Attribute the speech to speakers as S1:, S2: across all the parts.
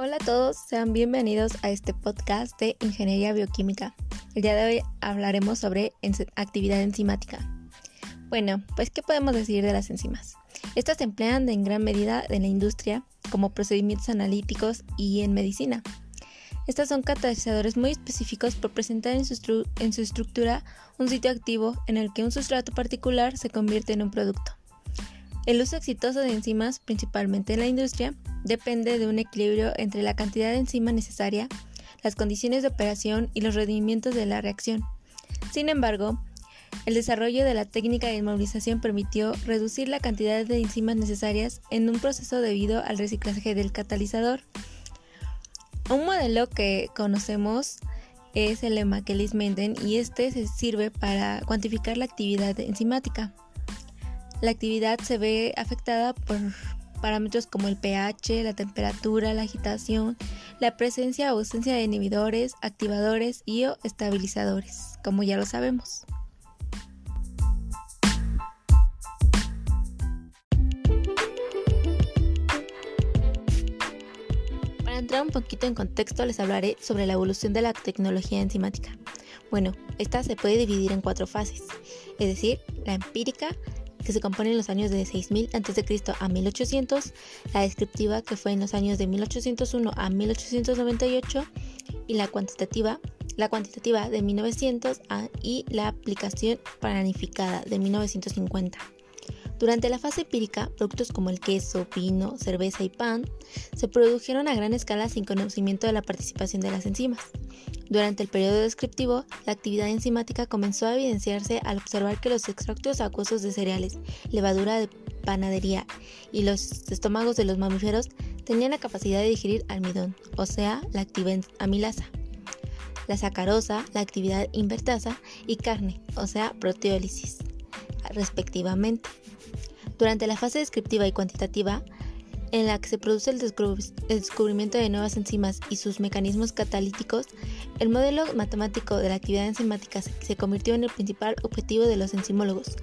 S1: Hola a todos, sean bienvenidos a este podcast de Ingeniería Bioquímica. El día de hoy hablaremos sobre actividad enzimática. Bueno, pues ¿qué podemos decir de las enzimas? Estas se emplean en gran medida en la industria como procedimientos analíticos y en medicina. Estas son catalizadores muy específicos por presentar en su, en su estructura un sitio activo en el que un sustrato particular se convierte en un producto. El uso exitoso de enzimas, principalmente en la industria, depende de un equilibrio entre la cantidad de enzima necesaria, las condiciones de operación y los rendimientos de la reacción. Sin embargo, el desarrollo de la técnica de inmovilización permitió reducir la cantidad de enzimas necesarias en un proceso debido al reciclaje del catalizador. Un modelo que conocemos es el de Michaelis-Menten y este se sirve para cuantificar la actividad enzimática. La actividad se ve afectada por parámetros como el pH, la temperatura, la agitación, la presencia o ausencia de inhibidores, activadores y o estabilizadores, como ya lo sabemos. Para entrar un poquito en contexto les hablaré sobre la evolución de la tecnología enzimática. Bueno, esta se puede dividir en cuatro fases, es decir, la empírica, que se compone en los años de 6000 a.C. a 1800, la descriptiva que fue en los años de 1801 a 1898 y la cuantitativa, la cuantitativa de 1900 a, y la aplicación planificada de 1950. Durante la fase empírica, productos como el queso, vino, cerveza y pan se produjeron a gran escala sin conocimiento de la participación de las enzimas. Durante el periodo descriptivo, la actividad enzimática comenzó a evidenciarse al observar que los extractos acuosos de cereales, levadura de panadería y los estómagos de los mamíferos tenían la capacidad de digerir almidón, o sea, la actividad amilasa, la sacarosa, la actividad invertasa y carne, o sea, proteólisis, respectivamente. Durante la fase descriptiva y cuantitativa, en la que se produce el, descubrimiento de nuevas enzimas y sus mecanismos catalíticos, el modelo matemático de la actividad enzimática se convirtió en el principal objetivo de los enzimólogos.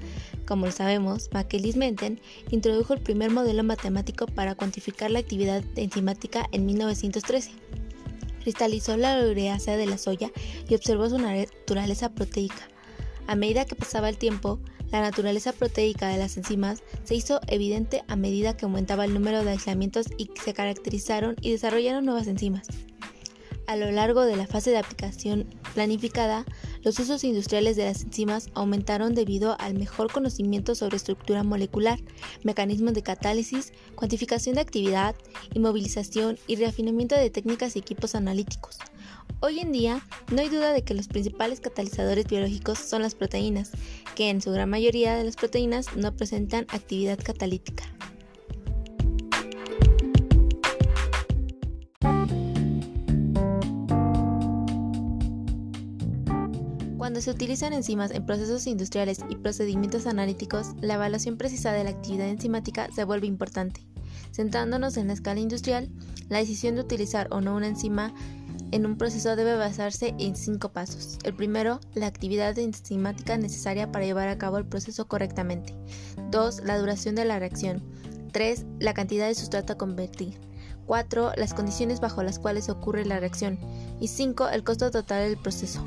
S1: Como lo sabemos, Michaelis-Menten introdujo el primer modelo matemático para cuantificar la actividad enzimática en 1913. Cristalizó la ureasa de la soya y observó su naturaleza proteica. A medida que pasaba el tiempo, la naturaleza proteica de las enzimas se hizo evidente a medida que aumentaba el número de aislamientos y se caracterizaron y desarrollaron nuevas enzimas. A lo largo de la fase de aplicación planificada, los usos industriales de las enzimas aumentaron debido al mejor conocimiento sobre estructura molecular, mecanismos de catálisis, cuantificación de actividad, inmovilización y reafinamiento de técnicas y equipos analíticos. Hoy en día, no hay duda de que los principales catalizadores biológicos son las proteínas, que en su gran mayoría de las proteínas no presentan actividad catalítica. Cuando se utilizan enzimas en procesos industriales y procedimientos analíticos, la evaluación precisa de la actividad enzimática se vuelve importante. Centrándonos en la escala industrial, la decisión de utilizar o no una enzima en un proceso debe basarse en cinco pasos. El primero, la actividad enzimática necesaria para llevar a cabo el proceso correctamente. 2. La duración de la reacción. 3. La cantidad de sustrato a convertir. 4. Las condiciones bajo las cuales ocurre la reacción. Y 5. El costo total del proceso.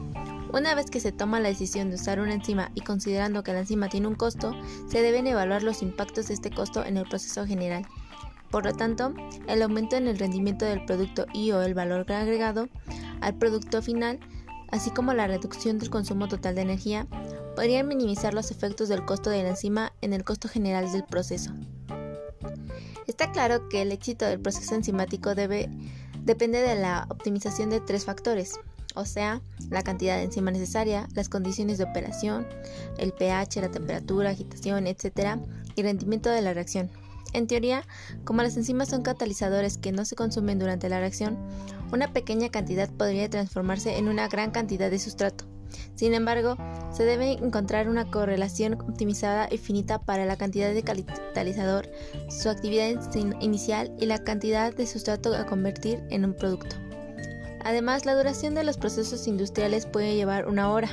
S1: Una vez que se toma la decisión de usar una enzima y considerando que la enzima tiene un costo, se deben evaluar los impactos de este costo en el proceso general. Por lo tanto, el aumento en el rendimiento del producto y o el valor agregado al producto final, así como la reducción del consumo total de energía, podrían minimizar los efectos del costo de la enzima en el costo general del proceso. Está claro que el éxito del proceso enzimático depende de la optimización de tres factores, o sea, la cantidad de enzima necesaria, las condiciones de operación, el pH, la temperatura, agitación, etc., y rendimiento de la reacción. En teoría, como las enzimas son catalizadores que no se consumen durante la reacción, una pequeña cantidad podría transformarse en una gran cantidad de sustrato. Sin embargo, se debe encontrar una correlación optimizada y finita para la cantidad de catalizador, su actividad inicial y la cantidad de sustrato a convertir en un producto. Además, la duración de los procesos industriales puede llevar una hora,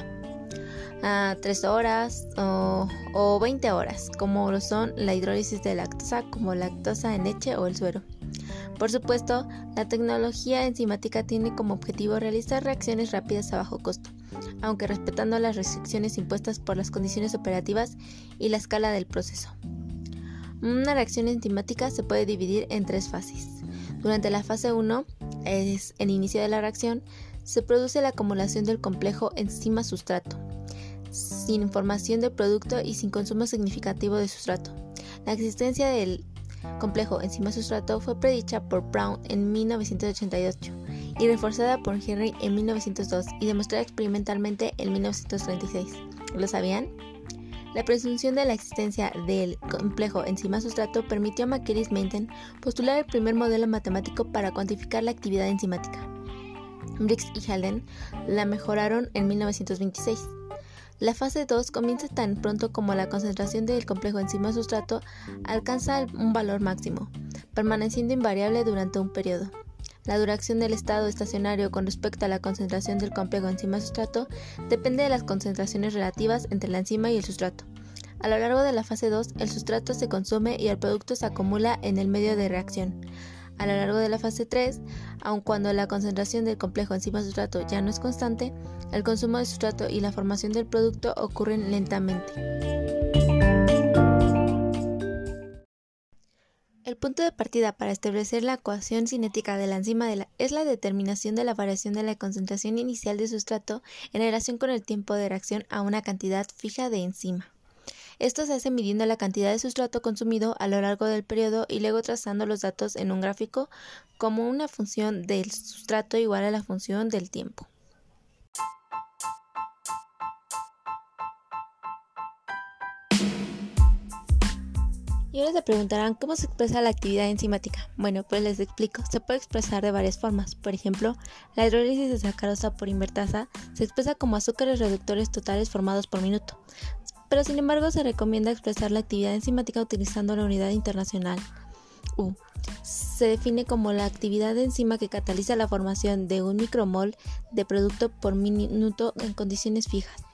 S1: a 3 horas o, o 20 horas, como lo son la hidrólisis de lactosa, como lactosa en leche o el suero. Por supuesto, la tecnología enzimática tiene como objetivo realizar reacciones rápidas a bajo costo, aunque respetando las restricciones impuestas por las condiciones operativas y la escala del proceso. Una reacción enzimática se puede dividir en tres fases. Durante la fase 1, es el inicio de la reacción, se produce la acumulación del complejo enzima-sustrato, sin información del producto y sin consumo significativo de sustrato. La existencia del complejo enzima-sustrato fue predicha por Brown en 1988 y reforzada por Henry en 1902 y demostrada experimentalmente en 1936. ¿Lo sabían? La presunción de la existencia del complejo enzima-sustrato permitió a Makeris Menten postular el primer modelo matemático para cuantificar la actividad enzimática. Briggs y Halden la mejoraron en 1926. La fase 2 comienza tan pronto como la concentración del complejo enzima-sustrato alcanza un valor máximo, permaneciendo invariable durante un periodo. La duración del estado estacionario con respecto a la concentración del complejo enzima-sustrato depende de las concentraciones relativas entre la enzima y el sustrato. A lo largo de la fase 2, el sustrato se consume y el producto se acumula en el medio de reacción. A lo largo de la fase 3, aun cuando la concentración del complejo enzima-sustrato ya no es constante, el consumo de sustrato y la formación del producto ocurren lentamente. El punto de partida para establecer la ecuación cinética de la enzima es la determinación de la variación de la concentración inicial de sustrato en relación con el tiempo de reacción a una cantidad fija de enzima. Esto se hace midiendo la cantidad de sustrato consumido a lo largo del periodo y luego trazando los datos en un gráfico como una función del sustrato igual a la función del tiempo. Y ahora se preguntarán cómo se expresa la actividad enzimática. Bueno, pues les explico. Se puede expresar de varias formas. Por ejemplo, la hidrólisis de sacarosa por invertasa se expresa como azúcares reductores totales formados por minuto. Pero sin embargo se recomienda expresar la actividad enzimática utilizando la unidad internacional U. Se define como la actividad de enzima que cataliza la formación de un micromol de producto por minuto en condiciones fijas.